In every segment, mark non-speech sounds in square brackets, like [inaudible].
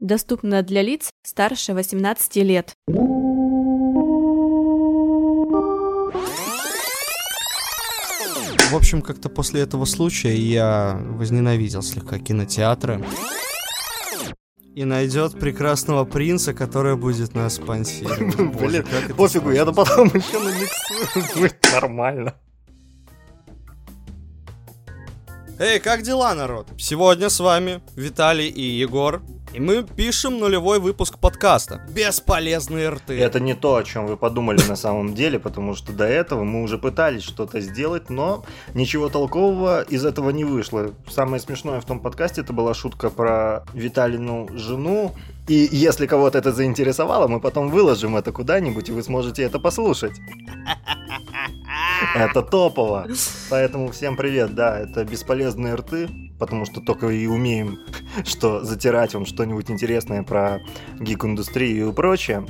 Доступно для лиц старше 18 лет. В общем, как-то после этого случая я возненавидел слегка кинотеатры. И найдет прекрасного принца, который будет нас спонсировать. [laughs] Блин, пофигу, сложно. потом еще намиксую, [laughs] будет нормально. Эй, как дела, народ? Сегодня с вами Виталий и Егор. И мы пишем нулевой выпуск подкаста. Бесполезные рты. Это не то, о чем вы подумали на самом деле, потому что до этого мы уже пытались что-то сделать, но ничего толкового из этого не вышло. Самое смешное в том подкасте это была шутка про Виталину жену. И если кого-то это заинтересовало, мы потом выложим это куда-нибудь, и вы сможете это послушать. [laughs] Это топово. Поэтому всем привет, да, это бесполезные рты, потому что только и умеем, [laughs] что затирать вам что-нибудь интересное про гик-индустрию и прочее.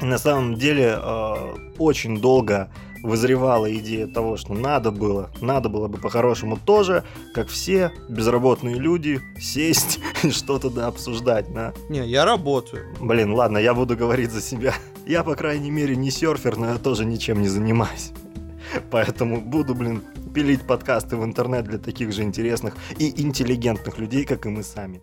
И На самом деле э, очень долго вызревала идея того, что надо было, надо было бы по-хорошему тоже, как все безработные люди, сесть [laughs] и что-то да обсуждать, да. Не, я работаю. Блин, ладно, я буду говорить за себя. [laughs] Я, по крайней мере, не серфер, но я тоже ничем не занимаюсь. Поэтому буду, блин, пилить подкасты в интернет для таких же интересных и интеллигентных людей, как и мы сами.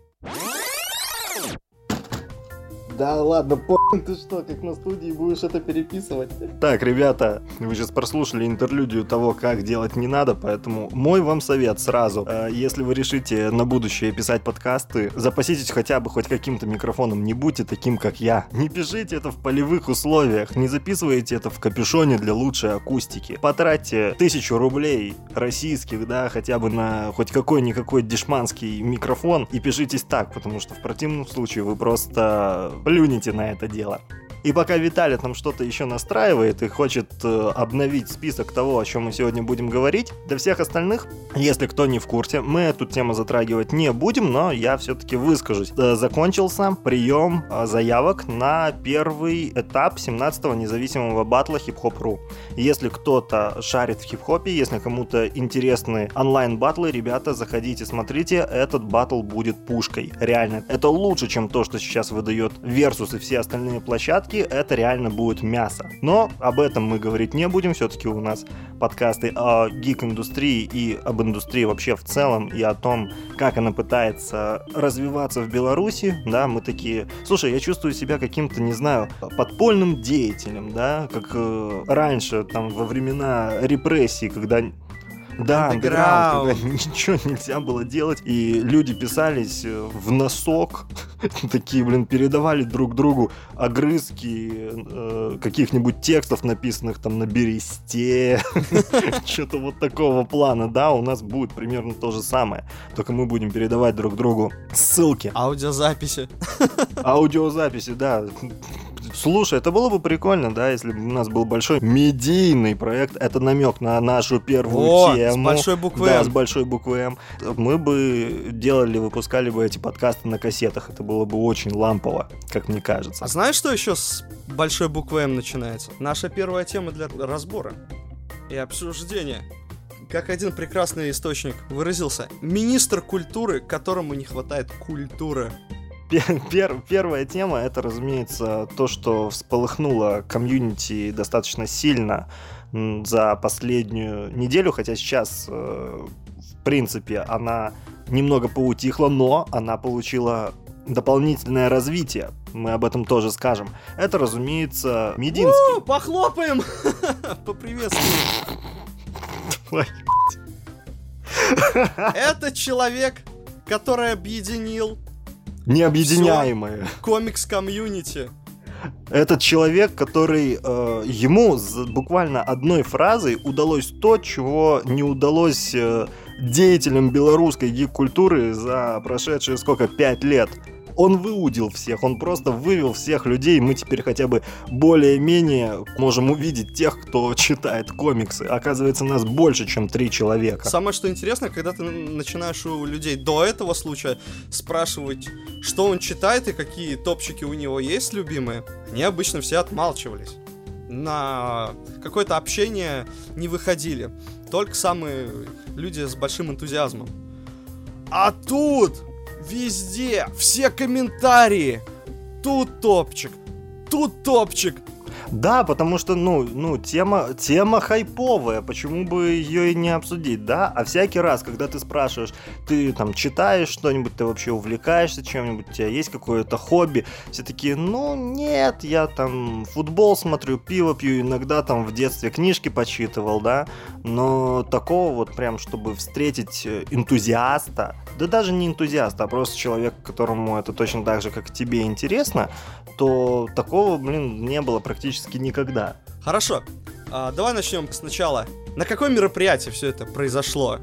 Да ладно, по [laughs] ты что, как на студии будешь это переписывать? Так, ребята, вы сейчас прослушали интерлюдию того, как делать не надо, поэтому мой вам совет сразу. Э, Если вы решите на будущее писать подкасты, запаситесь хотя бы хоть каким-то микрофоном, не будьте таким, как я. Не пишите это в полевых условиях, не записывайте это в капюшоне для лучшей акустики. Потратьте тысячу рублей российских, да, хотя бы на хоть какой-никакой дешманский микрофон и пишитесь так, потому что в противном случае вы просто плюнете на это дело. И пока Виталий там что-то еще настраивает и хочет э, обновить список того, о чем мы сегодня будем говорить, для всех остальных, если кто не в курсе, мы эту тему затрагивать не будем, но я все-таки выскажусь. Э, закончился прием э, заявок на первый этап 17-го независимого батла хип-хоп.ру. Если кто-то шарит в хип-хопе, если кому-то интересны онлайн-батлы, ребята, заходите, смотрите, этот батл будет пушкой. Реально, это лучше, чем то, что сейчас выдает Versus и все остальные площадки, это реально будет мясо. Но об этом мы говорить не будем, все-таки у нас подкасты о гик-индустрии и об индустрии вообще в целом, и о том, как она пытается развиваться в Беларуси, да, мы такие, слушай, я чувствую себя каким-то, не знаю, подпольным деятелем, да, как э, раньше, там, во времена репрессий, когда да, андеграунд, [laughs] ничего нельзя было делать, и люди писались э, в носок, [laughs] такие, блин, передавали друг другу огрызки э, каких-нибудь текстов, написанных там на бересте, [laughs] что-то вот такого плана, да, у нас будет примерно то же самое, только мы будем передавать друг другу ссылки, Аудиозаписи. аудиозаписи, да. Слушай, это было бы прикольно, да, если бы у нас был большой медийный проект. Это намек на нашу первую О, с тему. большой буквы Да, «М». с большой буквы М. Мы бы делали, выпускали бы эти подкасты на кассетах. Это было бы очень лампово, как мне кажется. А знаешь, что еще с большой буквы М начинается? Наша первая тема для разбора и обсуждения. Как один прекрасный источник выразился, министр культуры, которому не хватает культуры. Пер- пер- первая тема это, разумеется, то, что всполыхнуло комьюнити достаточно сильно за последнюю неделю, хотя сейчас, э, в принципе, она немного поутихла, но она получила дополнительное развитие. Мы об этом тоже скажем. Это, разумеется, Мединский. У, похлопаем! [laughs] Поприветствуем. Это человек, который объединил Необъединяемое. комикс-комьюнити. Этот человек, который э, ему с буквально одной фразой удалось то, чего не удалось э, деятелям белорусской гик-культуры за прошедшие сколько, пять лет. Он выудил всех, он просто вывел всех людей, мы теперь хотя бы более-менее можем увидеть тех, кто читает комиксы. Оказывается, нас больше, чем три человека. Самое что интересно, когда ты начинаешь у людей до этого случая спрашивать, что он читает и какие топчики у него есть любимые, они обычно все отмалчивались. На какое-то общение не выходили. Только самые люди с большим энтузиазмом. А тут везде, все комментарии. Тут топчик, тут топчик, да, потому что, ну, ну, тема, тема хайповая, почему бы ее и не обсудить, да? А всякий раз, когда ты спрашиваешь, ты там читаешь что-нибудь, ты вообще увлекаешься чем-нибудь, у тебя есть какое-то хобби, все такие, ну, нет, я там футбол смотрю, пиво пью, иногда там в детстве книжки почитывал, да? Но такого вот прям, чтобы встретить энтузиаста, да даже не энтузиаста, а просто человека, которому это точно так же, как тебе интересно, то такого, блин, не было практически никогда. Хорошо, а, давай начнем сначала. На какое мероприятие все это произошло?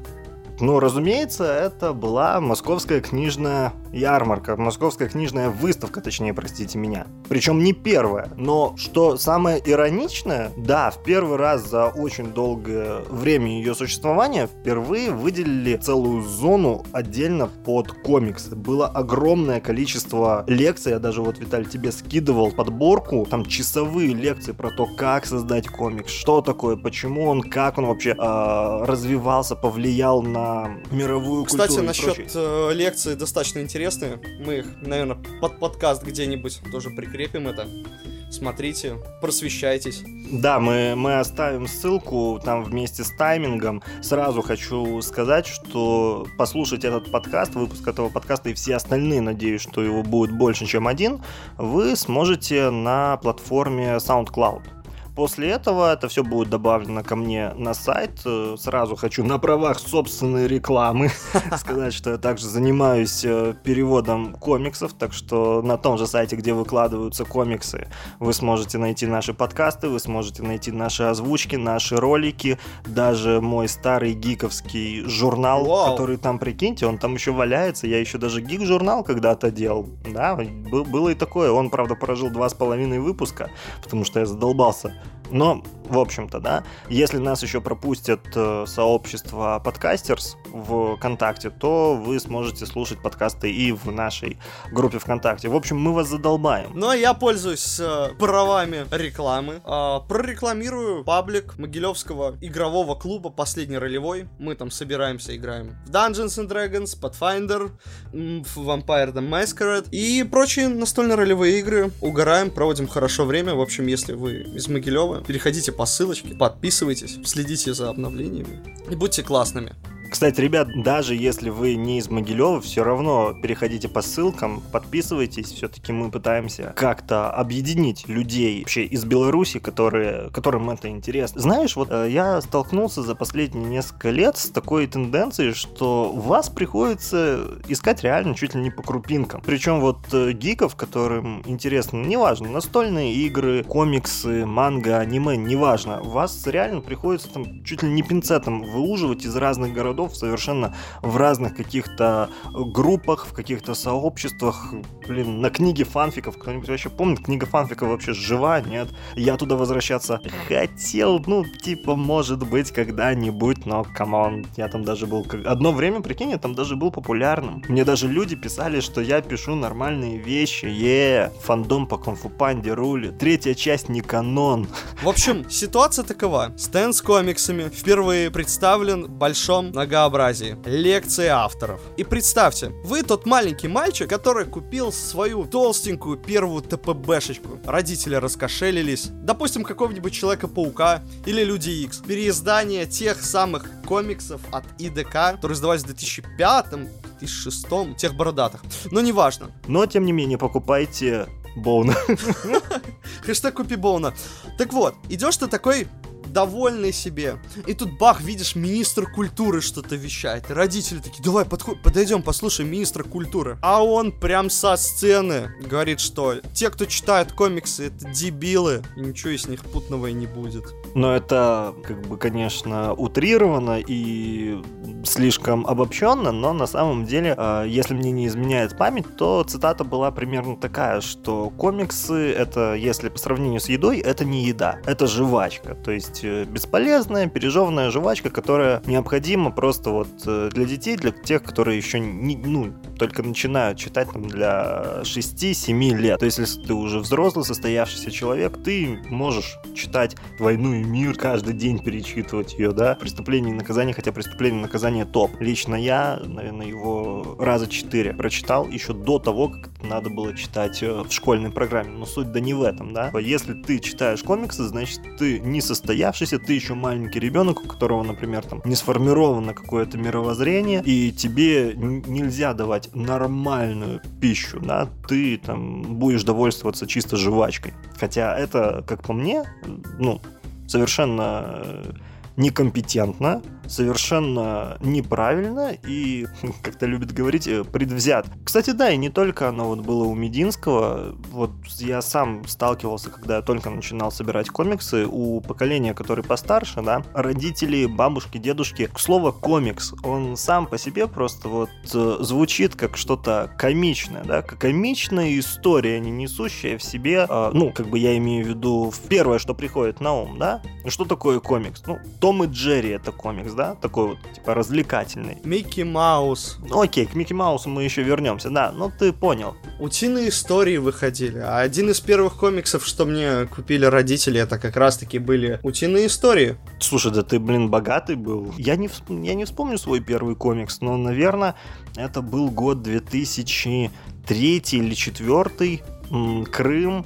Ну, разумеется, это была московская книжная ярмарка, московская книжная выставка, точнее, простите меня. Причем не первая, но что самое ироничное, да, в первый раз за очень долгое время ее существования впервые выделили целую зону отдельно под комиксы. Было огромное количество лекций, я даже вот, Виталий, тебе скидывал подборку, там часовые лекции про то, как создать комикс, что такое, почему он, как он вообще э, развивался, повлиял на мировую Кстати, культуру. Кстати, насчет э, лекций достаточно интересные. Мы их, наверное, под подкаст где-нибудь тоже прикрепим это. Смотрите, просвещайтесь. Да, мы, мы оставим ссылку там вместе с таймингом. Сразу хочу сказать, что послушать этот подкаст, выпуск этого подкаста и все остальные, надеюсь, что его будет больше, чем один, вы сможете на платформе SoundCloud. После этого это все будет добавлено ко мне на сайт. Э, сразу хочу на правах собственной рекламы [laughs] сказать, что я также занимаюсь э, переводом комиксов, так что на том же сайте, где выкладываются комиксы, вы сможете найти наши подкасты, вы сможете найти наши озвучки, наши ролики, даже мой старый гиковский журнал, Вау. который там, прикиньте, он там еще валяется, я еще даже гик-журнал когда-то делал, да, было и такое, он, правда, прожил два с половиной выпуска, потому что я задолбался но, в общем-то, да, если нас еще пропустят э, сообщество подкастерс ВКонтакте, то вы сможете слушать подкасты и в нашей группе ВКонтакте. В общем, мы вас задолбаем. Ну, а я пользуюсь э, правами рекламы. Э, прорекламирую паблик Могилевского игрового клуба «Последний ролевой». Мы там собираемся, играем в Dungeons and Dragons, Pathfinder, в Vampire the Masquerade и прочие настольно-ролевые игры. Угораем, проводим хорошо время. В общем, если вы из Могилева, переходите по ссылочке, подписывайтесь, следите за обновлениями и будьте классными. Кстати, ребят, даже если вы не из Могилева, все равно переходите по ссылкам, подписывайтесь. Все-таки мы пытаемся как-то объединить людей вообще из Беларуси, которые, которым это интересно. Знаешь, вот э, я столкнулся за последние несколько лет с такой тенденцией, что вас приходится искать реально чуть ли не по крупинкам. Причем вот э, гиков, которым интересно, неважно, настольные игры, комиксы, манга, аниме, неважно, вас реально приходится там чуть ли не пинцетом выуживать из разных городов городов совершенно в разных каких-то группах, в каких-то сообществах. Блин, на книге фанфиков. Кто-нибудь вообще помнит? Книга фанфиков вообще жива? Нет. Я туда возвращаться хотел, ну, типа, может быть, когда-нибудь, но, come on, я там даже был... Одно время, прикинь, я там даже был популярным. Мне даже люди писали, что я пишу нормальные вещи. Yeah, фандом по Кунг-фу Панде рулит. Третья часть не канон. В общем, ситуация такова. Стенд с комиксами впервые представлен в большом многообразии. Лекции авторов. И представьте, вы тот маленький мальчик, который купил свою толстенькую первую TPB шечку. Родители раскошелились. Допустим, какого-нибудь Человека-паука или Люди Икс. Переиздание тех самых комиксов от ИДК, которые издавались в 2005 2006 тех бородатых. Но неважно. Но, тем не менее, покупайте Боуна. [laughs] Хэштег купи Боуна. Так вот, идешь ты такой довольный себе. И тут бах, видишь, министр культуры что-то вещает. И родители такие, давай подходь, подойдем, послушаем министра культуры. А он прям со сцены говорит, что те, кто читает комиксы, это дебилы, и ничего из них путного и не будет. Но это, как бы, конечно, утрировано и слишком обобщенно, но на самом деле, а, если мне не изменяет память, то цитата была примерно такая, что комиксы это, если по сравнению с едой, это не еда, это жвачка. То есть э, бесполезная, пережеванная жвачка, которая необходима просто вот э, для детей, для тех, которые еще не, ну, только начинают читать там, для 6-7 лет. То есть, если ты уже взрослый, состоявшийся человек, ты можешь читать «Войну и мир», каждый день перечитывать ее, да? «Преступление и наказание», хотя «Преступление и наказание» топ. Лично я, наверное, его раза четыре прочитал еще до того, как надо было читать э, в школьной программе. Но суть да не в этом, да? Если ты читаешь комиксы, значит, ты не состоявшийся, ты еще маленький ребенок, у которого, например, там не сформировано какое-то мировоззрение, и тебе нельзя давать нормальную пищу, да? Ты там будешь довольствоваться чисто жвачкой. Хотя это, как по мне, ну, совершенно э, некомпетентно, совершенно неправильно и, [laughs] как-то любят говорить, э, предвзят. Кстати, да, и не только оно вот было у Мединского. Вот я сам сталкивался, когда я только начинал собирать комиксы, у поколения, которое постарше, да, родители, бабушки, дедушки. К слову, комикс, он сам по себе просто вот э, звучит как что-то комичное, да, как комичная история, не несущая в себе, э, ну, как бы я имею в виду первое, что приходит на ум, да, что такое комикс? Ну, Том и Джерри это комикс, да, такой вот, типа, развлекательный. Микки Маус. окей, к Микки Маусу мы еще вернемся, да, ну ты понял. Утиные истории выходили, а один из первых комиксов, что мне купили родители, это как раз-таки были утиные истории. Слушай, да ты, блин, богатый был. Я не, я не вспомню свой первый комикс, но, наверное, это был год 2003 или 2004, Крым,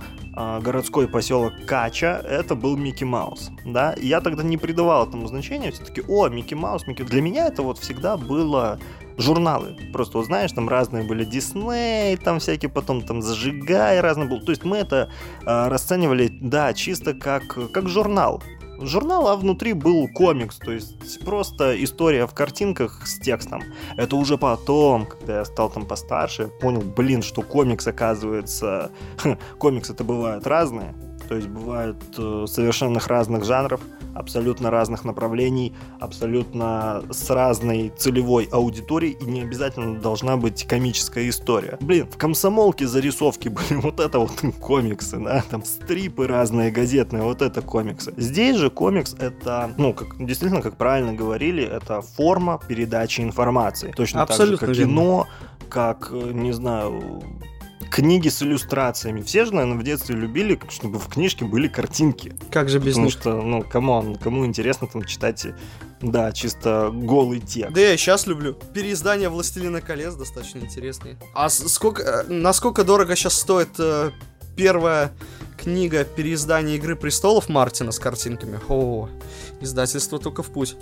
городской поселок Кача, это был Микки Маус, да, я тогда не придавал этому значения, все-таки, о, Микки Маус, Микки... Для меня это вот всегда было журналы, просто, вот, знаешь, там разные были Дисней, там всякие, потом там Зажигай разные был, то есть мы это э, расценивали, да, чисто как, как журнал, журнал, а внутри был комикс, то есть просто история в картинках с текстом. Это уже потом, когда я стал там постарше, понял, блин, что комикс оказывается... [laughs] комиксы это бывают разные, то есть бывают э, совершенных разных жанров, абсолютно разных направлений, абсолютно с разной целевой аудиторией, и не обязательно должна быть комическая история. Блин, в комсомолке зарисовки [laughs] были вот это вот комиксы, да, там strip ы разные газетные, вот это комиксы. Здесь же комикс это, ну, как действительно, как правильно говорили, это форма передачи информации. Точно Абсолютно так же, как кино, как, э, не знаю, книги с иллюстрациями. Все же, наверное, в детстве любили, чтобы в книжке были картинки. Как же без Потому них? что, ну, come on, кому интересно там читать, да, чисто голый текст. Да я и сейчас люблю. Переиздание «Властелина колец» достаточно интересные. А сколько, э, насколько дорого сейчас стоит э, первая книга переиздания «Игры престолов» Мартина с картинками? О, издательство только в путь.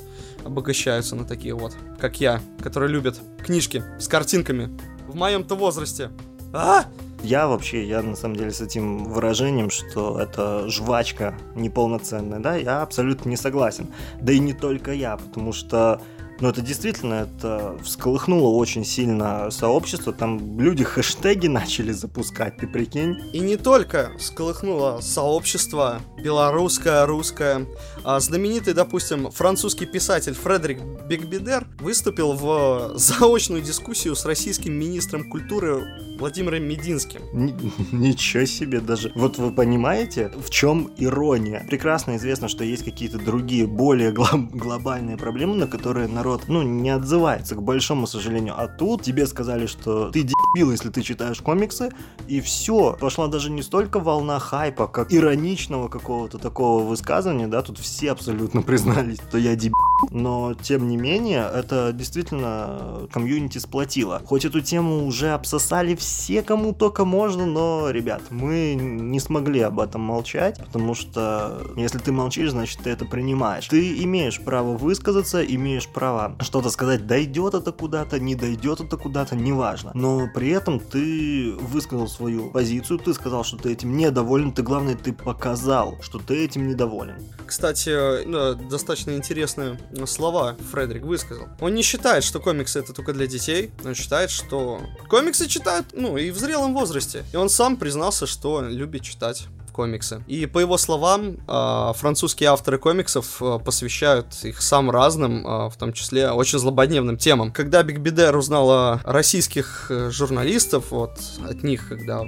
Обогащаются на такие вот, как я, которые любят книжки с картинками. В моем-то возрасте. А? Я вообще, я на самом деле с этим выражением, что это жвачка неполноценная, да, я абсолютно не согласен. Да и не только я, потому что но это действительно, это всколыхнуло очень сильно сообщество. Там люди хэштеги начали запускать, ты прикинь? И не только всколыхнуло сообщество белорусское, русское. А знаменитый, допустим, французский писатель Фредерик Бекбедер выступил в заочную дискуссию с российским министром культуры Владимиром Мединским. Н- ничего себе даже. Вот вы понимаете, в чем ирония? Прекрасно известно, что есть какие-то другие, более глоб- глобальные проблемы, на которые народ, ну, не отзывается, к большому сожалению. А тут тебе сказали, что ты дебил, если ты читаешь комиксы, и все. Пошла даже не столько волна хайпа, как ироничного какого-то такого высказывания, да, тут все абсолютно признались, что я дебил. Но, тем не менее, это действительно комьюнити сплотило. Хоть эту тему уже обсосали все, кому только можно, но, ребят, мы не смогли об этом молчать, потому что если ты молчишь, значит ты это принимаешь. Ты имеешь право высказаться, имеешь право что-то сказать, дойдет это куда-то, не дойдет это куда-то, неважно. Но при этом ты высказал свою позицию, ты сказал, что ты этим недоволен, ты, главное, ты показал, что ты этим недоволен. Кстати, достаточно интересные слова Фредерик высказал. Он не считает, что комиксы это только для детей, он считает, что комиксы читают, ну, и в зрелом возрасте. И он сам признался, что любит читать комиксы. И по его словам, э, французские авторы комиксов э, посвящают их самым разным, э, в том числе очень злободневным темам. Когда Биг Бидер узнал о российских э, журналистов, вот от них, когда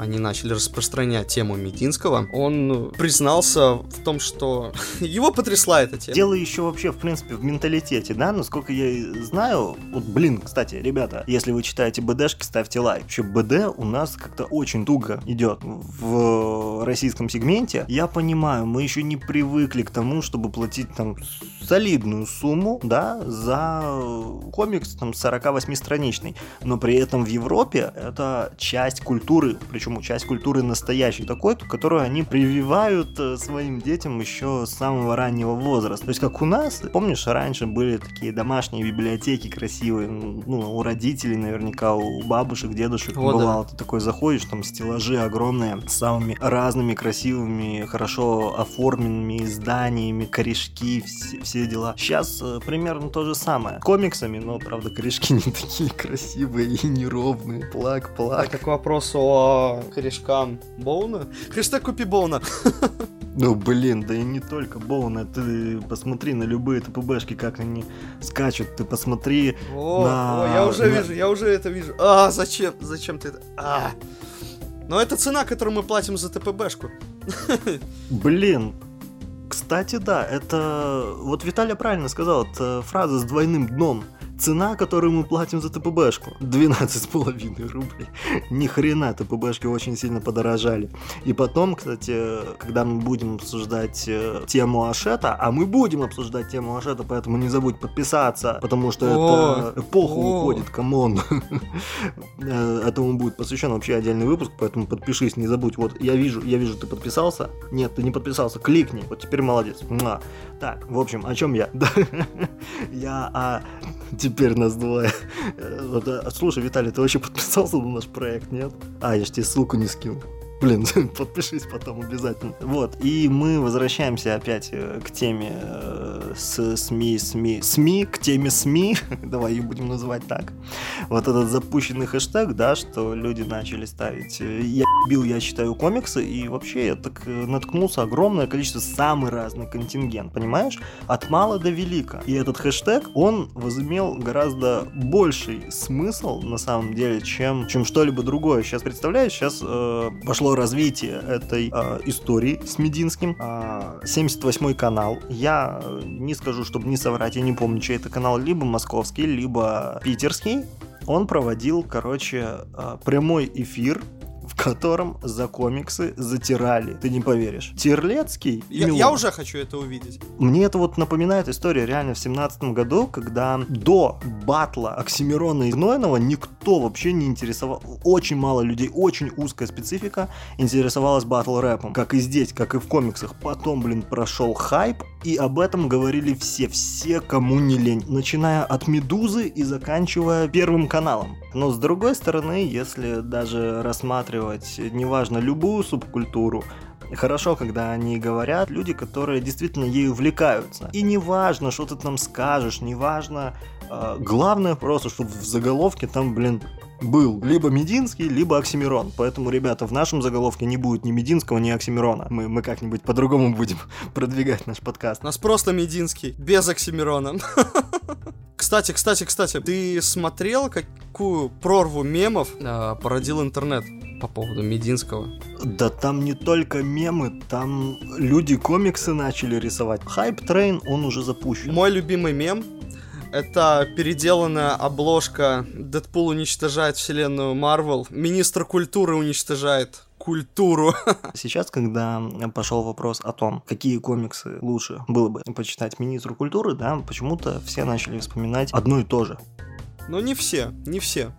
они начали распространять тему Мединского, он признался в том, что [laughs] его потрясла эта тема. Дело еще вообще, в принципе, в менталитете, да, насколько я знаю, вот, блин, кстати, ребята, если вы читаете БДшки, ставьте лайк. Вообще, БД у нас как-то очень туго идет в российском сегменте. Я понимаю, мы еще не привыкли к тому, чтобы платить там солидную сумму, да, за комикс там 48-страничный. Но при этом в Европе это часть культуры, причем часть культуры настоящей такой, которую они прививают э, своим детям еще с самого раннего возраста. То есть как у нас, помнишь, раньше были такие домашние библиотеки красивые, ну, у родителей наверняка, у бабушек, дедушек О, бывало, да. ты такой заходишь, там стеллажи огромные, с самыми разными красивыми, хорошо оформленными изданиями, корешки, все, все дела. Сейчас э, примерно то же самое. Комиксами, но, правда, корешки [laughs] не такие красивые и неровные. Плак, плак. Так, к вопросу о корешкам Боуна. [laughs] Хэштег купи Боуна. [laughs] Ну, блин, да и не только Боуна. Ты посмотри на любые ТПБшки, как они скачут. Ты посмотри о, на... О, я уже на... вижу, я уже это вижу. А, зачем? Зачем ты это? А. Но это цена, которую мы платим за ТПБшку. Блин, кстати, да, это... Вот Виталий правильно сказал, это фраза с двойным дном. Цена, которую мы платим за TPB шку, 12,5 рублей. Ни хрена, TPB шки очень сильно подорожали. И потом, кстати, когда мы будем обсуждать э, тему Ашета, а мы будем обсуждать тему Ашета, поэтому не забудь подписаться, потому что О, это эпоха О. уходит, come on. [laughs] Э, этому будет посвящен вообще отдельный выпуск, поэтому подпишись, не забудь. Вот я вижу, я вижу, ты подписался. Нет, ты не подписался, кликни. Вот теперь молодец. Так, в общем, о чем я? [laughs] Я о теперь нас двое. Вот, а, слушай, Виталий, ты вообще подписался на наш проект, нет? А, я же тебе ссылку не скинул. Блин, [laughs] подпишись потом обязательно. Вот, и мы возвращаемся опять э, к теме э, с СМИ, СМИ, СМИ, к теме СМИ, [laughs] давай ее будем называть так. Вот этот запущенный хэштег, да, что люди начали ставить э, «Я бил, я читаю комиксы», и вообще я так наткнулся огромное количество, самый разный контингент, понимаешь? От мала до велика. И этот хэштег, он возымел гораздо больший смысл, на самом деле, чем, чем что-либо другое. Сейчас, представляешь, сейчас э, пошло развитие этой э, истории с Мединским. Э, 78 канал. Я э, не скажу, чтобы не соврать, я не помню, чей это канал, либо московский, либо питерский. Он проводил, короче, э, прямой эфир котором за комиксы затирали. Ты не поверишь. Терлецкий я, я уже хочу это увидеть. Мне это вот напоминает историю реально в семнадцатом году, когда до батла Оксимирона и Гнойного никто вообще не интересовал. Очень мало людей, очень узкая специфика интересовалась батл рэпом. Как и здесь, как и в комиксах. Потом, блин, прошел хайп, и об этом говорили все, все, кому не лень. Начиная от Медузы и заканчивая Первым каналом. Но с другой стороны, если даже рассматривать, неважно, любую субкультуру, Хорошо, когда они говорят люди, которые действительно ей увлекаются. И неважно, что ты там скажешь, неважно. Э, главное просто, чтобы в заголовке там, блин, был либо Мединский, либо Оксимирон. Поэтому, ребята, в нашем заголовке не будет ни Мединского, ни Оксимирона. Мы, мы как-нибудь по-другому будем [laughs] продвигать наш подкаст. У нас просто Мединский, без Оксимирона. [laughs] Кстати, кстати, кстати, ты смотрел, какую прорву мемов э, породил интернет по поводу Мединского? Да там не только мемы, там люди комиксы начали рисовать. Хайп трейн, он уже запущен. Мой любимый мем это переделанная обложка Дэдпул уничтожает вселенную Марвел. Министр культуры уничтожает культуру. [laughs] Сейчас, когда пошел вопрос о том, какие комиксы лучше было бы почитать министру культуры, да, почему-то все начали вспоминать одно и то же. Но не все, не все.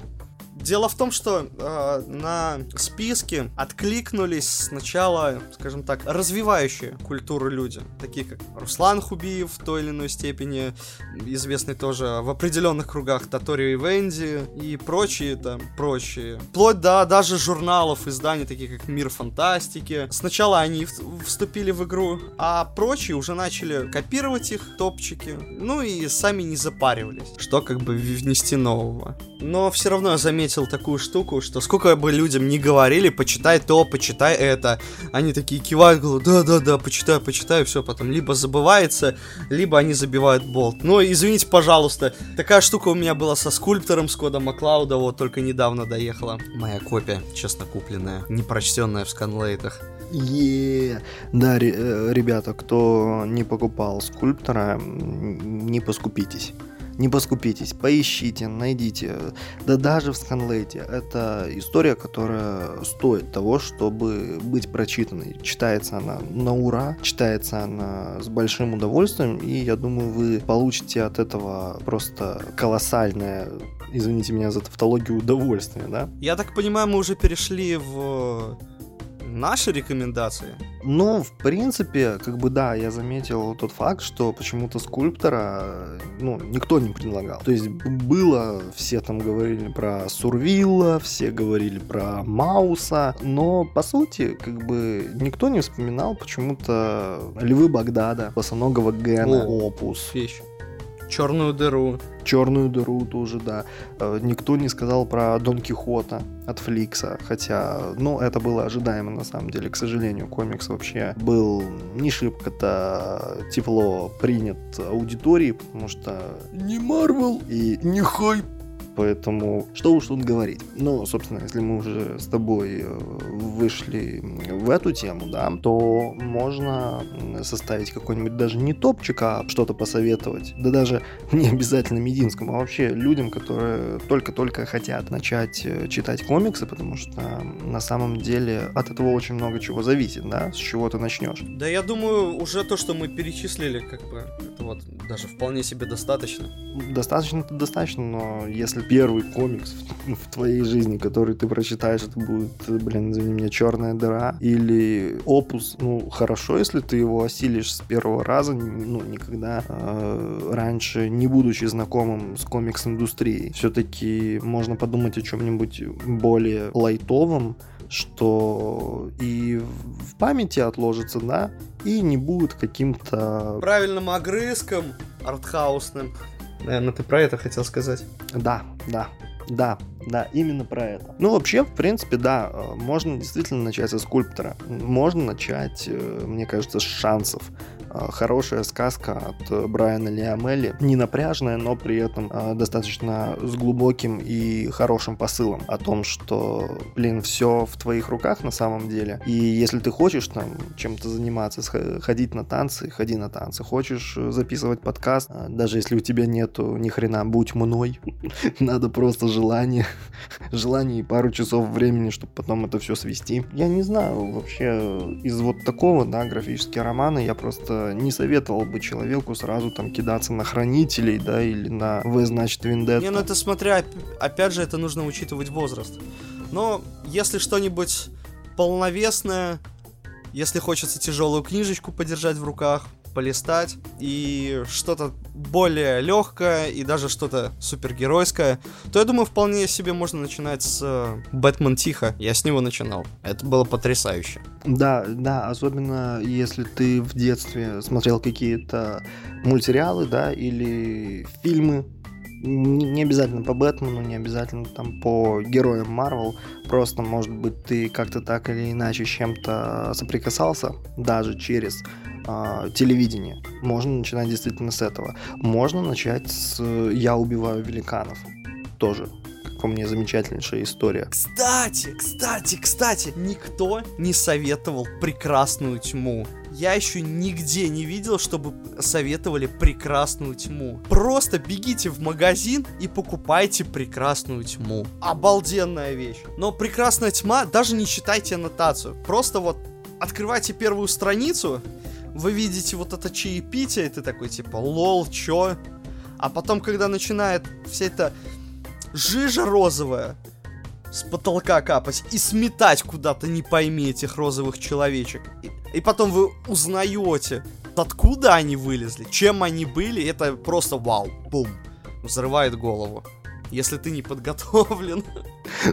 Дело в том, что э, на списке откликнулись сначала, скажем так, развивающие культуру люди, такие как Руслан Хубиев в той или иной степени, известный тоже в определенных кругах Таторио и Венди и прочие там, прочие. Вплоть до даже журналов, изданий, таких как Мир Фантастики. Сначала они вступили в игру, а прочие уже начали копировать их топчики, ну и сами не запаривались, что как бы внести нового. Но все равно я заметил заметил такую штуку, что сколько бы людям не говорили, почитай то, почитай это, они такие кивают, говорят, да-да-да, почитаю, почитаю, все, потом либо забывается, либо они забивают болт. Но извините, пожалуйста, такая штука у меня была со скульптором, с кодом Маклауда, вот только недавно доехала. Моя копия, честно купленная, не прочтенная в сканлейтах. Е, да, э, ребята, кто не покупал скульптора, не поскупитесь. Не поскупитесь, поищите, найдите. Да даже в Сканлейте. Это история, которая стоит того, чтобы быть прочитанной. Читается она на ура, читается она с большим удовольствием, и я думаю, вы получите от этого просто колоссальное извините меня за тавтологию, удовольствие, да? Я так понимаю, мы уже перешли в наши рекомендации? Ну, в принципе, как бы да, я заметил тот факт, что почему-то скульптора, ну, никто не предлагал. То есть было, все там говорили про Сурвилла, все говорили про Мауса, но по сути, как бы никто не вспоминал почему-то Львы Багдада, Босоногого Гена, О, Опус. Вещь. Черную дыру. Черную дыру тоже, да. Э, никто не сказал про Дон Кихота от Фликса, хотя, ну, это было ожидаемо на самом деле. К сожалению, комикс вообще был не шибко-то тепло принят аудиторией, потому что не Марвел и не хайп Поэтому что уж тут говорить. Ну, собственно, если мы уже с тобой э, вышли в эту тему, да, то можно составить какой-нибудь даже не топчик, а что-то посоветовать. Да даже [laughs] не обязательно Мединскому, а вообще людям, которые только-только хотят начать э, читать комиксы, потому что на самом деле от этого очень много чего зависит, да, с чего ты начнешь. Да, я думаю, уже то, что мы перечислили, как бы, это вот даже вполне себе достаточно. Достаточно-то достаточно, но если первый комикс в, твоей жизни, который ты прочитаешь, это будет, блин, извини меня, черная дыра или опус. Ну, хорошо, если ты его осилишь с первого раза, ну, никогда э, раньше, не будучи знакомым с комикс-индустрией. Все-таки можно подумать о чем-нибудь более лайтовом, что и в памяти отложится, да, и не будет каким-то... Правильным огрызком артхаусным. Наверное, ты про это хотел сказать. Да, да, да, да, именно про это. Ну, вообще, в принципе, да, э, можно действительно начать со скульптора. Можно начать, э, мне кажется, с шансов. Э, хорошая сказка от Брайана Лиамелли. Не напряжная, но при этом достаточно с глубоким и хорошим посылом о том, что, блин, все в твоих руках на самом деле. И если ты хочешь там чем-то заниматься, ходить на танцы, ходи на танцы. Хочешь записывать подкаст, даже если у тебя нету ни хрена, будь мной. [laughs] Надо просто желание [laughs] желание и пару часов времени, чтобы потом это все свести. Я не знаю, вообще из вот такого, да, графические романы я просто не советовал бы человеку сразу там кидаться на хранителей, да, или на В, значит, Виндетта. Не, ну это смотря, опять же, это нужно учитывать возраст. Но если что-нибудь полновесное, если хочется тяжелую книжечку подержать в руках, полистать и что-то более легкое и даже что-то супергеройское, то я думаю, вполне себе можно начинать с э, Бэтмен Тихо. Я с него начинал. Это было потрясающе. Да, да, особенно если ты в детстве смотрел какие-то мультсериалы, да, или фильмы не обязательно по Бэтмену, не обязательно там по героям Марвел, просто, может быть, ты как-то так или иначе с чем-то соприкасался, даже через э, телевидение. Можно начинать действительно с этого. Можно начать с «Я убиваю великанов». Тоже по мне замечательнейшая история. Кстати, кстати, кстати, никто не советовал прекрасную тьму. Я еще нигде не видел, чтобы советовали прекрасную тьму. Просто бегите в магазин и покупайте прекрасную тьму. Обалденная вещь. Но прекрасная тьма, даже не читайте аннотацию. Просто вот открывайте первую страницу вы видите вот это чаепитие, и ты такой, типа, лол, чё? А потом, когда начинает вся эта жижа розовая с потолка капать и сметать куда-то, не пойми, этих розовых человечек. И, и потом вы узнаете, откуда они вылезли, чем они были, это просто вау, бум, взрывает голову. Если ты не подготовлен.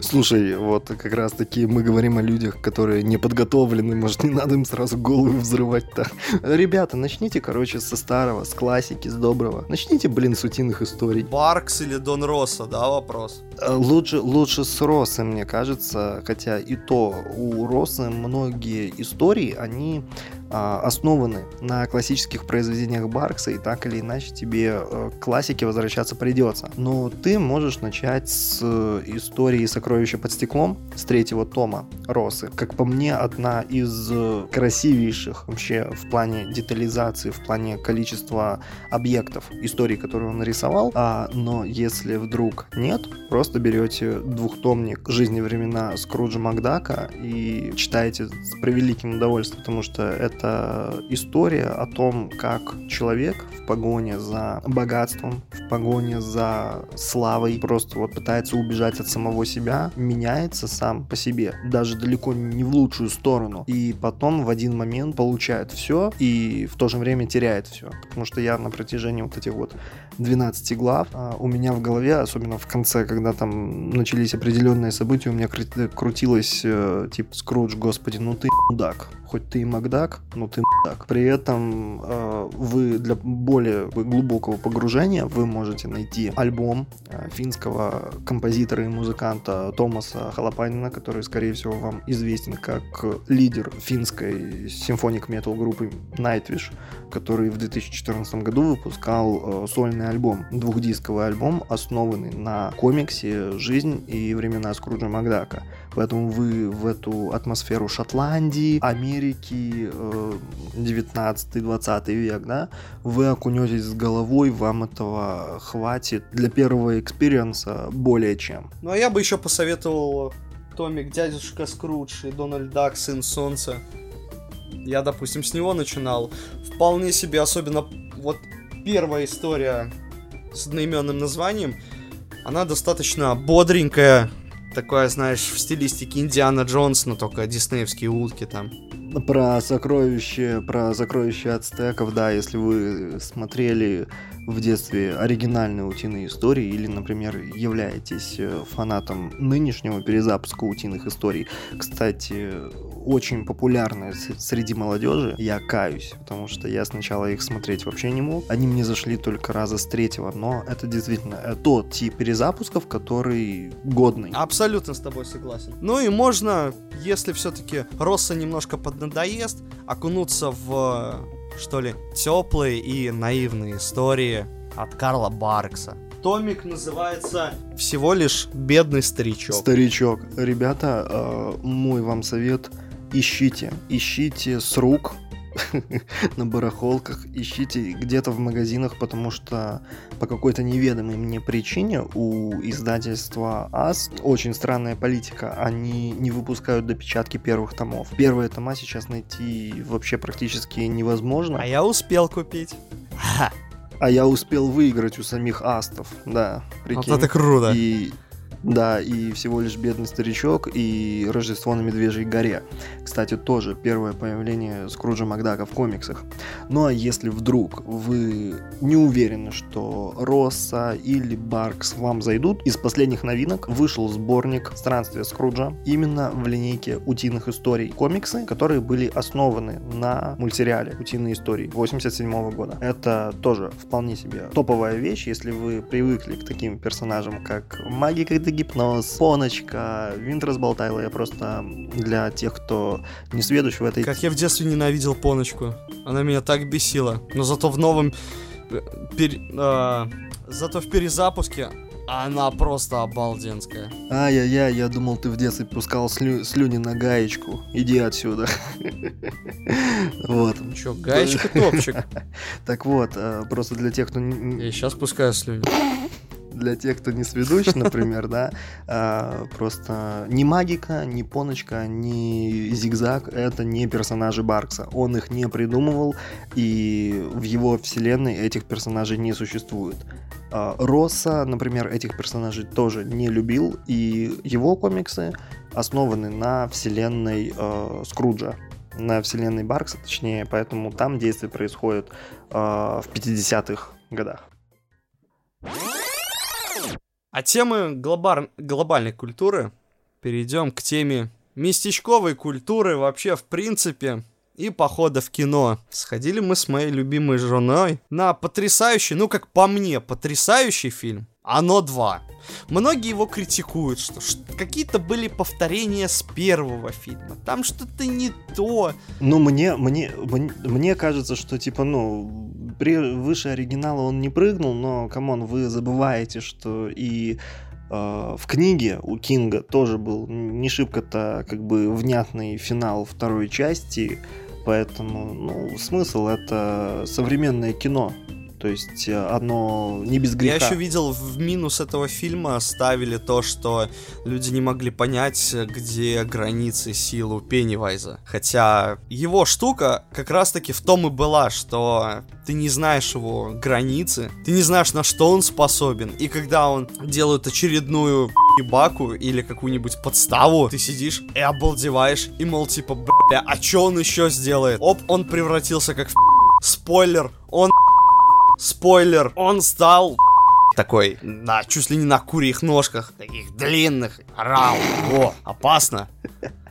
Слушай, вот как раз таки мы говорим о людях, которые не подготовлены, может не надо им сразу голову взрывать-то. Ребята, начните, короче, со старого, с классики, с доброго. Начните, блин, с утиных историй. Баркс или Дон Росса, да, вопрос? Э, лучше, лучше с Росы, мне кажется, хотя и то у Росы многие истории, они основаны на классических произведениях Баркса, и так или иначе тебе э, к классике возвращаться придется. Но ты можешь начать с э, истории «Сокровища под стеклом» с третьего тома Росы. Как по мне, одна из э, красивейших вообще в плане детализации, в плане количества объектов истории, которые он нарисовал. А, но если вдруг нет, просто берете двухтомник «Жизни времена» Скруджа Макдака и читаете с превеликим удовольствием, потому что это это история о том, как человек в погоне за богатством, в погоне за славой, просто вот пытается убежать от самого себя, меняется сам по себе, даже далеко не в лучшую сторону, и потом в один момент получает все и в то же время теряет все. Потому что я на протяжении вот этих вот 12 глав, а у меня в голове, особенно в конце, когда там начались определенные события, у меня крутилось типа Скрудж, господи, ну ты мудак хоть ты и Макдак, но ты Макдак. При этом э, вы для более глубокого погружения вы можете найти альбом э, финского композитора и музыканта Томаса Халапанина, который, скорее всего, вам известен как лидер финской symphonic metal группы Nightwish, который в 2014 году выпускал э, сольный альбом, двухдисковый альбом, основанный на комиксе «Жизнь и времена Скруджа Макдака». Поэтому вы в эту атмосферу Шотландии, Америки, 19-20 э, век, да, вы окунетесь с головой, вам этого хватит для первого experience а более чем. Ну а я бы еще посоветовал Томик Дядюшка Скрудж и Дональд Дак Сын Солнца. Я, допустим, с него начинал. Вполне себе, особенно вот первая история с одноименным названием, она достаточно бодренькая, такое, знаешь, в стилистике Индиана Джонс, но только диснеевские утки там. Про сокровище, про сокровища ацтеков, да, если вы смотрели в детстве оригинальные утиные истории или, например, являетесь э, фанатом нынешнего перезапуска утиных историй. Кстати, очень популярные среди молодежи. Я каюсь, потому что я сначала их смотреть вообще не мог. Они мне зашли только раза с третьего, но это действительно э, тот тип перезапусков, который годный. Абсолютно с тобой согласен. Ну и можно, если все-таки Росса немножко поднадоест, окунуться в что ли, теплые и наивные истории от Карла Баркса. Томик называется всего лишь «Бедный старичок». Старичок. Ребята, э, мой вам совет, ищите. Ищите с рук [laughs] на барахолках, ищите где-то в магазинах, потому что по какой-то неведомой мне причине у издательства АС очень странная политика. Они не выпускают допечатки первых томов. Первые тома сейчас найти вообще практически невозможно. А я успел купить. А я успел выиграть у самих астов, да. Прикинь. Вот это круто. И да, и всего лишь бедный старичок и Рождество на Медвежьей горе. Кстати, тоже первое появление Скруджа Макдака в комиксах. Ну а если вдруг вы не уверены, что Росса или Баркс вам зайдут, из последних новинок вышел сборник «Странствия Скруджа» именно в линейке утиных историй. Комиксы, которые были основаны на мультсериале «Утиные истории» 87 года. Это тоже вполне себе топовая вещь, если вы привыкли к таким персонажам, как магика это гипноз, поночка, винт разболтайла. Я просто для тех, кто не сведущ в этой... Как я в детстве ненавидел поночку. Она меня так бесила. Но зато в новом... Э, пер... А... Зато в перезапуске она просто обалденская. Ай-яй-яй, я думал, ты в детстве пускал слю... слюни на гаечку. Иди отсюда. [laughs] Вот. Чё, гаечка топчик. [laughs] Так вот, э, просто для тех, кто... Я сейчас пускаю слюни для тех, кто не сведущ, например, да, а, просто ни магика, ни поночка, ни зигзаг — это не персонажи Баркса. Он их не придумывал, и в его вселенной этих персонажей не существует. А, Росса, например, этих персонажей тоже не любил, и его комиксы основаны на вселенной э, Скруджа, на вселенной Баркса, точнее, поэтому там действие происходит в 50-х годах. А темы глобар... глобальной культуры перейдем к теме местечковой культуры вообще в принципе и похода в кино. Сходили мы с моей любимой женой на потрясающий, ну как по мне, потрясающий фильм «Оно 2». Многие его критикуют, что, что какие-то были повторения с первого фильма. Там что-то не то. Ну, мне, мне, мне, мне кажется, что, типа, ну, при, выше оригинала он не прыгнул, но, come on, вы забываете, что и э, в книге у Кинга тоже был не шибко-то, как бы, внятный финал второй части, поэтому, ну, смысл — это современное кино, то есть э, оно не без греха. Я еще видел в минус этого фильма ставили то, что люди не могли понять, где границы сил у Пеннивайза. Хотя его штука как раз-таки в том и была, что ты не знаешь его границы, ты не знаешь, на что он способен. И когда он делает очередную баку или какую-нибудь подставу, ты сидишь и обалдеваешь, и мол, типа, бля, а что он еще сделает? Оп, он превратился как в Спойлер, он Спойлер, он стал такой, на, чуть ли не на курьих ножках, таких длинных, орал, о, опасно.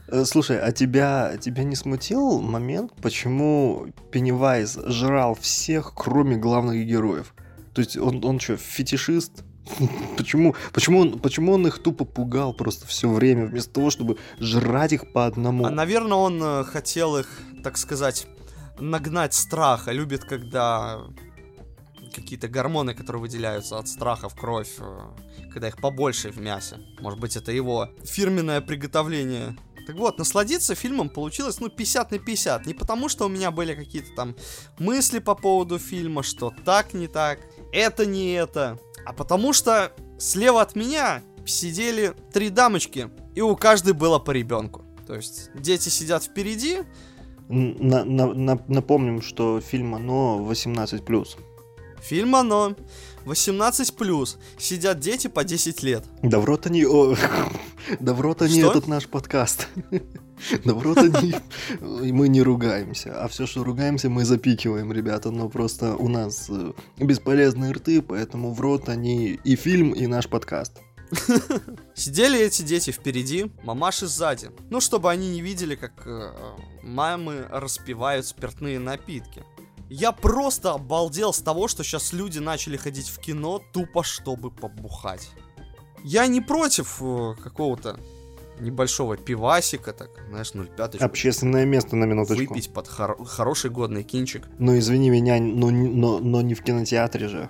Э, слушай, а тебя, тебя не смутил момент, почему Пеннивайз жрал всех, кроме главных героев? То есть он, он что, фетишист? [laughs] Почему, почему, он, почему он их тупо пугал просто все время, вместо того, чтобы жрать их по одному? А, наверное, он э, хотел их, так сказать, нагнать страха. Любит, когда какие-то гормоны, которые выделяются от страха в кровь, э, когда их побольше в мясе. Может быть, это его фирменное приготовление. Так вот, насладиться фильмом получилось, ну, 50 на 50. Не потому, что у меня были какие-то там мысли по поводу фильма, что так, не так, это не это. А потому что слева от меня сидели три дамочки, и у каждой было по ребенку. То есть дети сидят впереди. На, на, на, напомним, что фильм оно 18+. Фильм «Оно». 18+. Сидят дети по 10 лет. Да в рот они... О, [laughs] да в рот они этот наш подкаст. [laughs] Да в рот они... Мы не ругаемся. А все, что ругаемся, мы запикиваем, ребята. Но просто у нас э, бесполезные рты, поэтому в рот они и фильм, и наш подкаст. [laughs] Сидели эти дети впереди, мамаши сзади. Ну, чтобы они не видели, как э, мамы распивают спиртные напитки. Я просто обалдел с того, что сейчас люди начали ходить в кино тупо, чтобы побухать. Я не против э, какого-то небольшого пивасика, так, знаешь, 0,5. Общественное место на минуточку. Выпить под хор- хороший годный кинчик. Ну, извини меня, но, но, но не в кинотеатре же.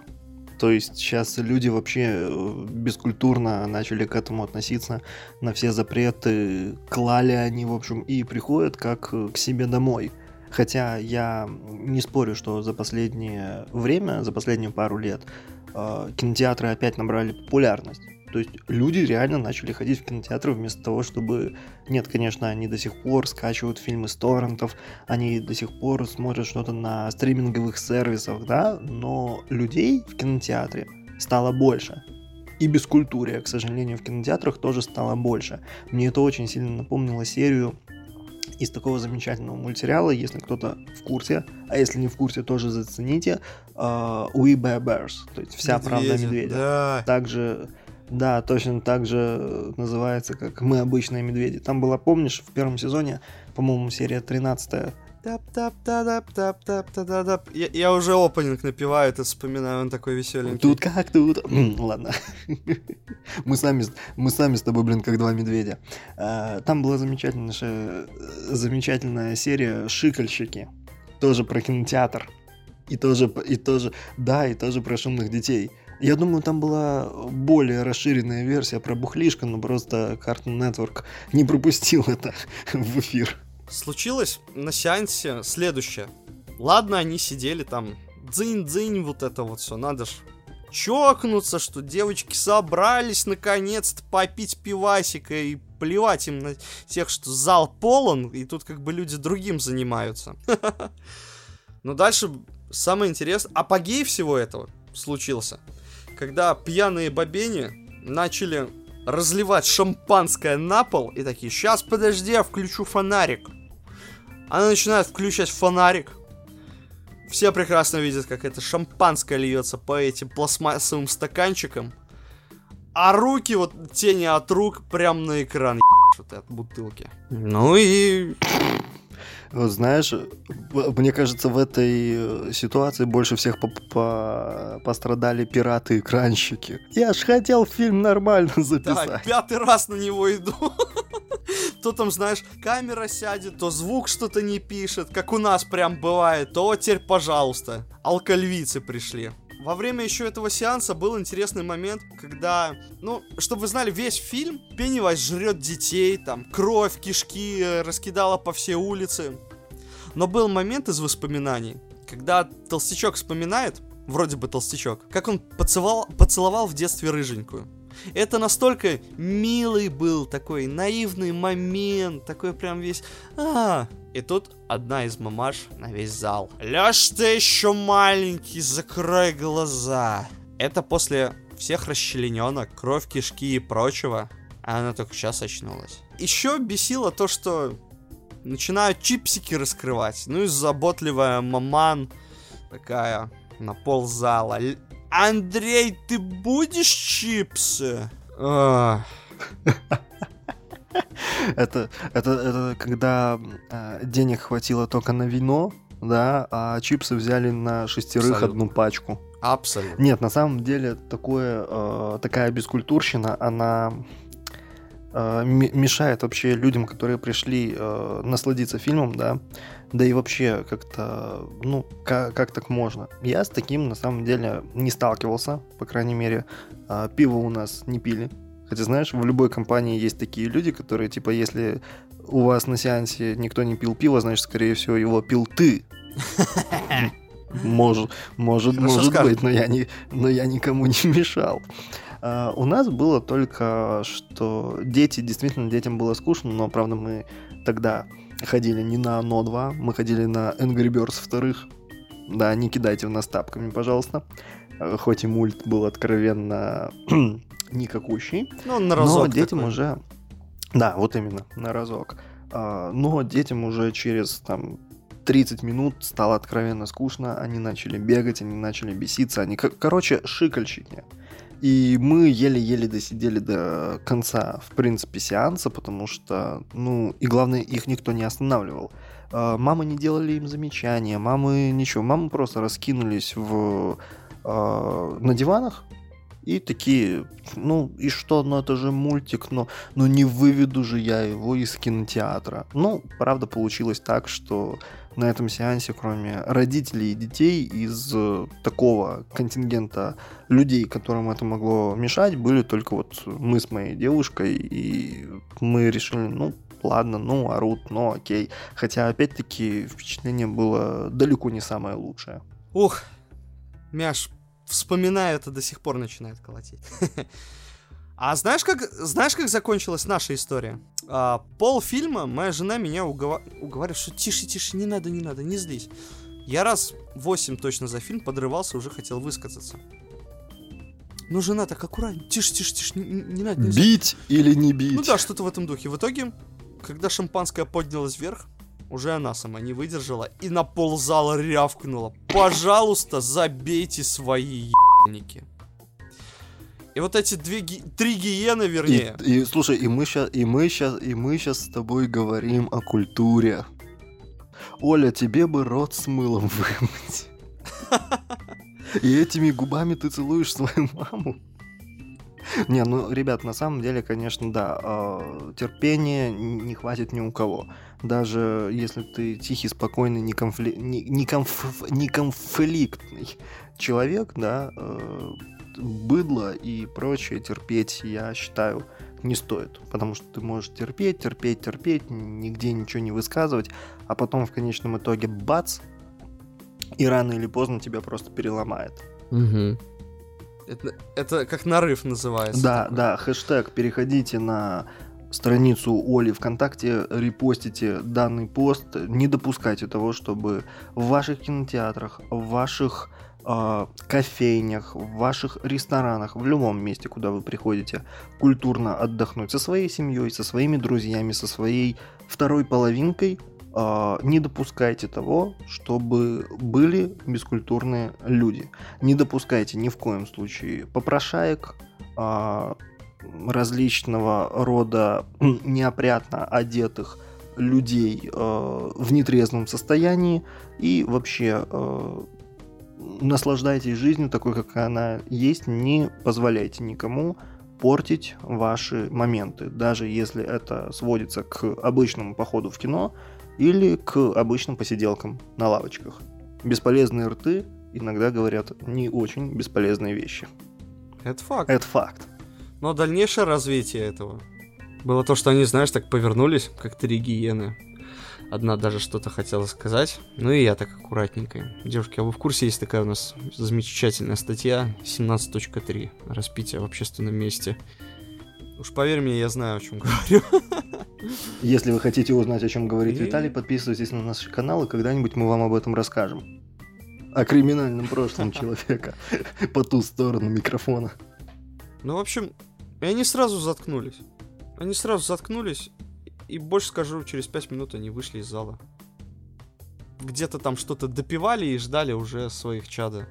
То есть сейчас люди вообще э, бескультурно начали к этому относиться, на все запреты клали они, в общем, и приходят как к себе домой. Хотя я не спорю, что за последнее время, за последнюю пару лет, э, кинотеатры опять набрали популярность. То есть люди реально начали ходить в кинотеатры вместо того, чтобы... Нет, конечно, они до сих пор скачивают фильмы с торрентов, они до сих пор смотрят что-то на стриминговых сервисах, да, но людей в кинотеатре стало больше. И без культуры, к сожалению, в кинотеатрах тоже стало больше. Мне это очень сильно напомнило серию из такого замечательного мультсериала, если кто-то в курсе, а если не в курсе, тоже зацените, uh, We Bear Bears, то есть вся Медведи, правда медведя. Да. Также, да, точно так же называется, как Мы обычные медведи. Там была, помнишь, в первом сезоне, по-моему, серия 13 тап тап та тап тап тап та та тап я, я уже опенинг напиваю, это вспоминаю, он такой веселенький. Тут как тут? Ладно. [laughs] мы, сами, мы сами с тобой, блин, как два медведя. А, там была замечательная, замечательная серия «Шикальщики». Тоже про кинотеатр. И тоже, и тоже, да, и тоже про шумных детей. Я думаю, там была более расширенная версия про бухлишка, но просто Cartoon Network не пропустил это [laughs] в эфир случилось на сеансе следующее. Ладно, они сидели там, дзынь-дзынь, вот это вот все, надо ж чокнуться, что девочки собрались наконец-то попить пивасика и плевать им на тех, что зал полон, и тут как бы люди другим занимаются. [laughs] Но дальше самое интересное, апогей всего этого случился, когда пьяные бабени начали разливать шампанское на пол и такие, сейчас подожди, я включу фонарик. Она начинает включать фонарик. Все прекрасно видят, как это шампанское льется по этим пластмассовым стаканчикам. а руки, вот тени от рук прям на экран ебашут от бутылки. Ну и... Вот знаешь, мне кажется, в этой э, ситуации больше всех по -по пострадали пираты-экранщики. Я ж хотел фильм нормально [laughs] записать. Да, пятый раз на него иду. [laughs] [laughs] То там, знаешь, камера сядет, то звук что-то не пишет, как у нас прям бывает, то теперь, пожалуйста, алкальвицы пришли. Во время еще этого сеанса был интересный момент, когда, ну, чтобы вы знали, весь фильм Пеннивайз жрет детей, там, кровь, кишки э, раскидала по всей улице. Но был момент из воспоминаний, когда толстячок вспоминает, вроде бы толстячок, как он поцеловал, поцеловал в детстве рыженькую. Это настолько милый был такой наивный момент, такой прям весь... А, и тут одна из мамаш на весь зал. Лёш, ты еще маленький, закрой глаза. Это после всех расчлененок, кровь, кишки и прочего. А она только сейчас очнулась. Еще бесило то, что начинают чипсики раскрывать. Ну и заботливая маман такая на пол зала. Андрей, ты будешь чипсы? [laughs] Это, это, это когда э, денег хватило только на вино, да, а чипсы взяли на шестерых Абсолютно. одну пачку. Абсолютно. Нет, на самом деле такое, э, такая бескультурщина, она э, мешает вообще людям, которые пришли э, насладиться фильмом, да, да и вообще как-то, ну, как, как так можно? Я с таким на самом деле не сталкивался, по крайней мере, э, пиво у нас не пили. Хотя, знаешь, в любой компании есть такие люди, которые, типа, если у вас на сеансе никто не пил пиво, значит, скорее всего, его пил ты. Может, может, может быть, но я, не, но я никому не мешал. Uh, у нас было только, что дети, действительно, детям было скучно, но, правда, мы тогда ходили не на НО 2, мы ходили на Angry Birds вторых. Да, не кидайте в нас тапками, пожалуйста. Uh, хоть и мульт был откровенно [clears throat] никакущий. Ну, на разок. Но детям такой. уже... Да, вот именно, на разок. Uh, но детям уже через там 30 минут стало откровенно скучно, они начали бегать, они начали беситься, они, короче, шикальщики. И мы еле-еле досидели до конца, в принципе, сеанса, потому что, ну, и главное, их никто не останавливал. А, мамы не делали им замечания, мамы ничего, мамы просто раскинулись в, э, на диванах, и такие, ну и что, ну это же мультик, но, но не выведу же я его из кинотеатра. Ну, правда, получилось так, что на этом сеансе, кроме родителей и детей, из э, такого контингента людей, которым это могло мешать, были только вот мы с моей девушкой, и мы решили, ну, ладно, ну, орут, ну, окей. Хотя, опять-таки, впечатление было далеко не самое лучшее. Ух, Мяш, вспоминаю это до сих пор начинает колотить. [laughs] А знаешь, как, знаешь, как закончилась наша история? А, пол фильма моя жена меня угова... уговаривает, что тише, тише, не надо, не надо, не злись. Я раз восемь точно за фильм подрывался, уже хотел высказаться. Ну, жена так аккуратнее, тише, тише, тише, не, не надо. Не бить или не бить? Ну да, что-то в этом духе. В итоге, когда шампанское поднялось вверх, уже она сама не выдержала и на пол зала рявкнула. Пожалуйста, забейте свои ебальники. И вот эти две ги... три гиены, вернее. И, и слушай, и мы сейчас, и мы сейчас, и мы сейчас с тобой говорим о культуре. Оля, тебе бы рот с мылом [laughs] вымыть. И этими губами ты целуешь свою маму. Не, ну, ребят, на самом деле, конечно, да, э, терпения не хватит ни у кого. Даже если ты тихий, спокойный, не, конфли... не, не, конф... не конфликтный человек, да, э, быдло и прочее терпеть, я считаю, не стоит. Потому что ты можешь терпеть, терпеть, терпеть, нигде ничего не высказывать, а потом в конечном итоге бац, и рано или поздно тебя просто переломает. Угу. Это, это как нарыв называется. Да, такой. да, хэштег, переходите на страницу Оли ВКонтакте, репостите данный пост, не допускайте того, чтобы в ваших кинотеатрах, в ваших э, кофейнях, в ваших ресторанах, в любом месте, куда вы приходите, культурно отдохнуть со своей семьей, со своими друзьями, со своей второй половинкой, э, не допускайте того, чтобы были бескультурные люди. Не допускайте ни в коем случае попрошаек, а, различного рода [clears throat] неопрятно одетых людей э, в нетрезвом состоянии и вообще наслаждайтесь жизнью такой, как она есть, не позволяйте никому портить ваши моменты, даже если это сводится к обычному походу в кино или к обычным посиделкам на лавочках. Бесполезные рты иногда говорят не очень бесполезные вещи. Это факт. Это факт. Но дальнейшее развитие этого было то, что они, знаешь, так повернулись, как три гиены. Одна даже что-то хотела сказать. Ну и я так аккуратненько. Девушки, а вы в курсе, есть такая у нас замечательная статья 17.3 распитие в общественном месте. Уж поверь мне, я знаю, о чем говорю. [laughs] Если вы хотите узнать, о чем говорит и... Виталий, подписывайтесь на наши каналы, когда-нибудь мы вам об этом расскажем. О криминальном прошлом [laughs] человека по ту сторону микрофона. Ну, в общем, и они сразу заткнулись. Они сразу заткнулись, и больше скажу, через пять минут они вышли из зала. Где-то там что-то допивали и ждали уже своих чада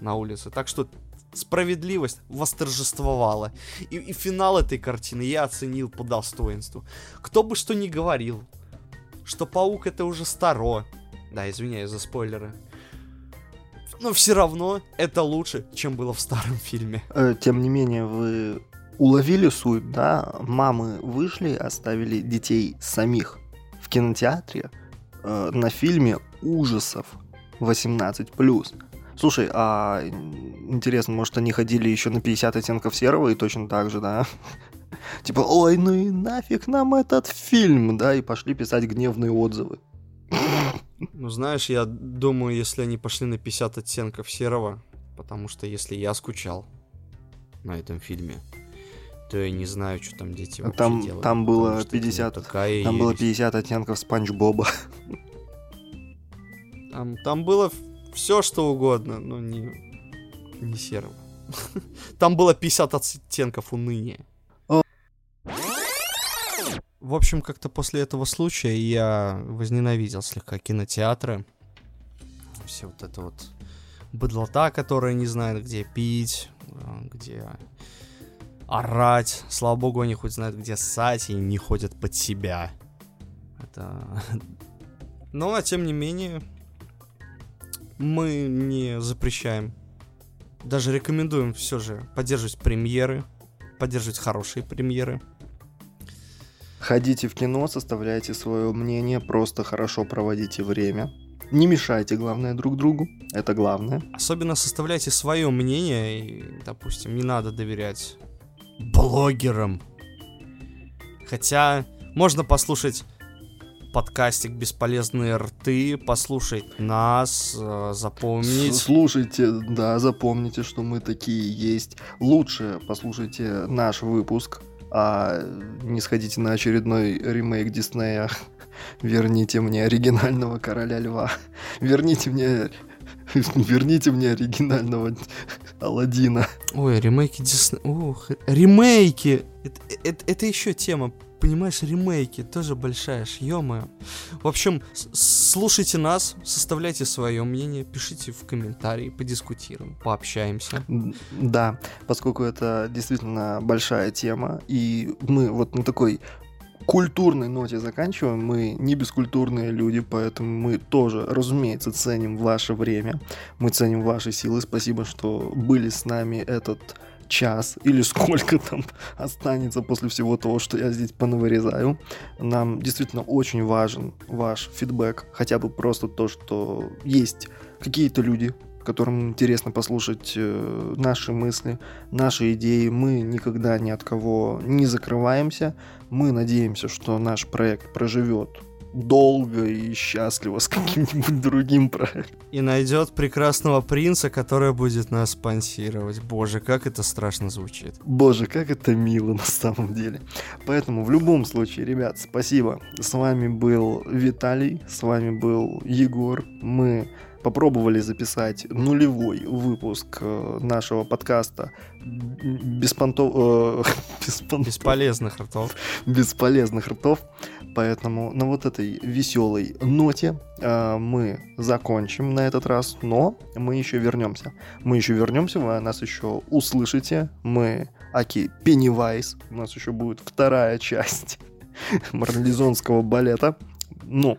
на улице. Так что справедливость восторжествовала. И, и финал этой картины я оценил по достоинству. Кто бы что ни говорил, что паук это уже старо. Да, извиняюсь за спойлеры. Но все равно это лучше, чем было в старом фильме. Э, тем не менее, вы уловили суть, да? Мамы вышли, оставили детей самих в кинотеатре э, на фильме ужасов 18+. Слушай, а интересно, может они ходили еще на 50 оттенков серого и точно так же, да? [laughs] Типа, ой, ну и нафиг нам этот фильм, да, и пошли писать гневные отзывы. Ну, знаешь, я думаю, если они пошли на 50 оттенков серого, потому что если я скучал на этом фильме, то я не знаю, что там дети вообще там, делают. Там было 50, такая там было 50 оттенков Спанч Боба. Там, там было все, что угодно, но не, не серого. [laughs] Там было 50 оттенков уныния. В общем, как-то после этого случая я возненавидел слегка кинотеатры. Все вот это вот быдлота, которая не знает, где пить, где орать. Слава богу, они хоть знают, где ссать и не ходят под себя. Это... [laughs] Но, а тем не менее, мы не запрещаем. Даже рекомендуем все же поддерживать премьеры, поддерживать хорошие премьеры. Ходите в кино, составляйте свое мнение, просто хорошо проводите время. Не мешайте, главное, друг другу. Это главное. Особенно составляйте свое мнение. И, допустим, не надо доверять блогерам. Хотя можно послушать подкастик «Бесполезные рты», послушать нас, э, запомнить. Слушайте, да, запомните, что мы такие есть. Лучше послушайте наш выпуск, а не сходите на очередной ремейк Диснея. [laughs] Верните мне оригинального короля льва. [laughs] Верните мне [laughs] Верните мне оригинального Алладина. Ой, ремейки Дисней. Ух, ремейки! Это, это, это еще тема. Понимаешь, ремейки тоже большая ё В общем, слушайте нас, составляйте свое мнение, пишите в комментарии, подискутируем, пообщаемся. Да, поскольку это действительно большая тема, и мы вот на такой культурной ноте заканчиваем. Мы не бескультурные люди, поэтому мы тоже, разумеется, ценим ваше время. Мы ценим ваши силы. Спасибо, что были с нами этот час или сколько там останется после всего того, что я здесь понавырезаю. Нам действительно очень важен ваш фидбэк, хотя бы просто то, что есть какие-то люди, которым интересно послушать э, наши мысли, наши идеи. Мы никогда ни от кого не закрываемся. Мы надеемся, что наш проект проживет долго и счастливо с [laughs] каким-нибудь другим проектом. И найдет прекрасного принца, который будет нас спонсировать. Боже, как это страшно звучит. Боже, как это мило на самом деле. Поэтому в любом случае, ребят, спасибо. С вами был Виталий, с вами был Егор. Мы попробовали записать нулевой выпуск э, нашего подкаста беспонто... [laughs] Бесполезных ртов. Бесполезных ртов. Поэтому на вот этой веселой ноте э, мы закончим на этот раз, но мы еще вернемся. Мы еще вернемся, вы нас еще услышите. Мы Аки Пеннивайз. У нас еще будет вторая [laughs] часть марлезонского балета. Ну,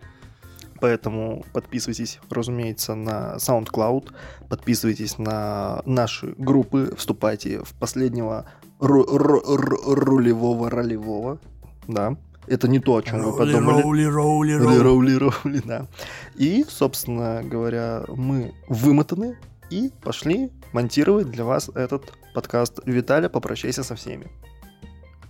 Поэтому подписывайтесь, разумеется, на SoundCloud, подписывайтесь на наши группы, вступайте в последнего рулевого ролевого, да. Это не то, о чем вы подумали. Роули, роули, роули, роули, роули, да. И, собственно говоря, мы вымотаны и пошли монтировать для вас этот подкаст. Виталя, попрощайся со всеми.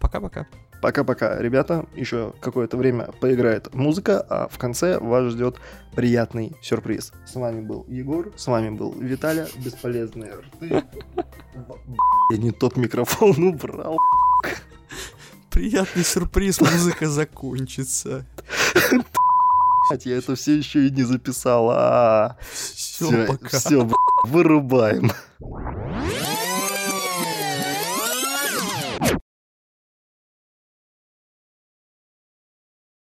Пока-пока. Пока-пока, ребята. Еще какое-то время поиграет музыка, а в конце вас ждет приятный сюрприз. С вами был Егор, с вами был Виталя. Бесполезные рты. Я не тот микрофон убрал. Приятный сюрприз, музыка закончится. Я это все еще и не записал. А, все, пока. Все, вырубаем.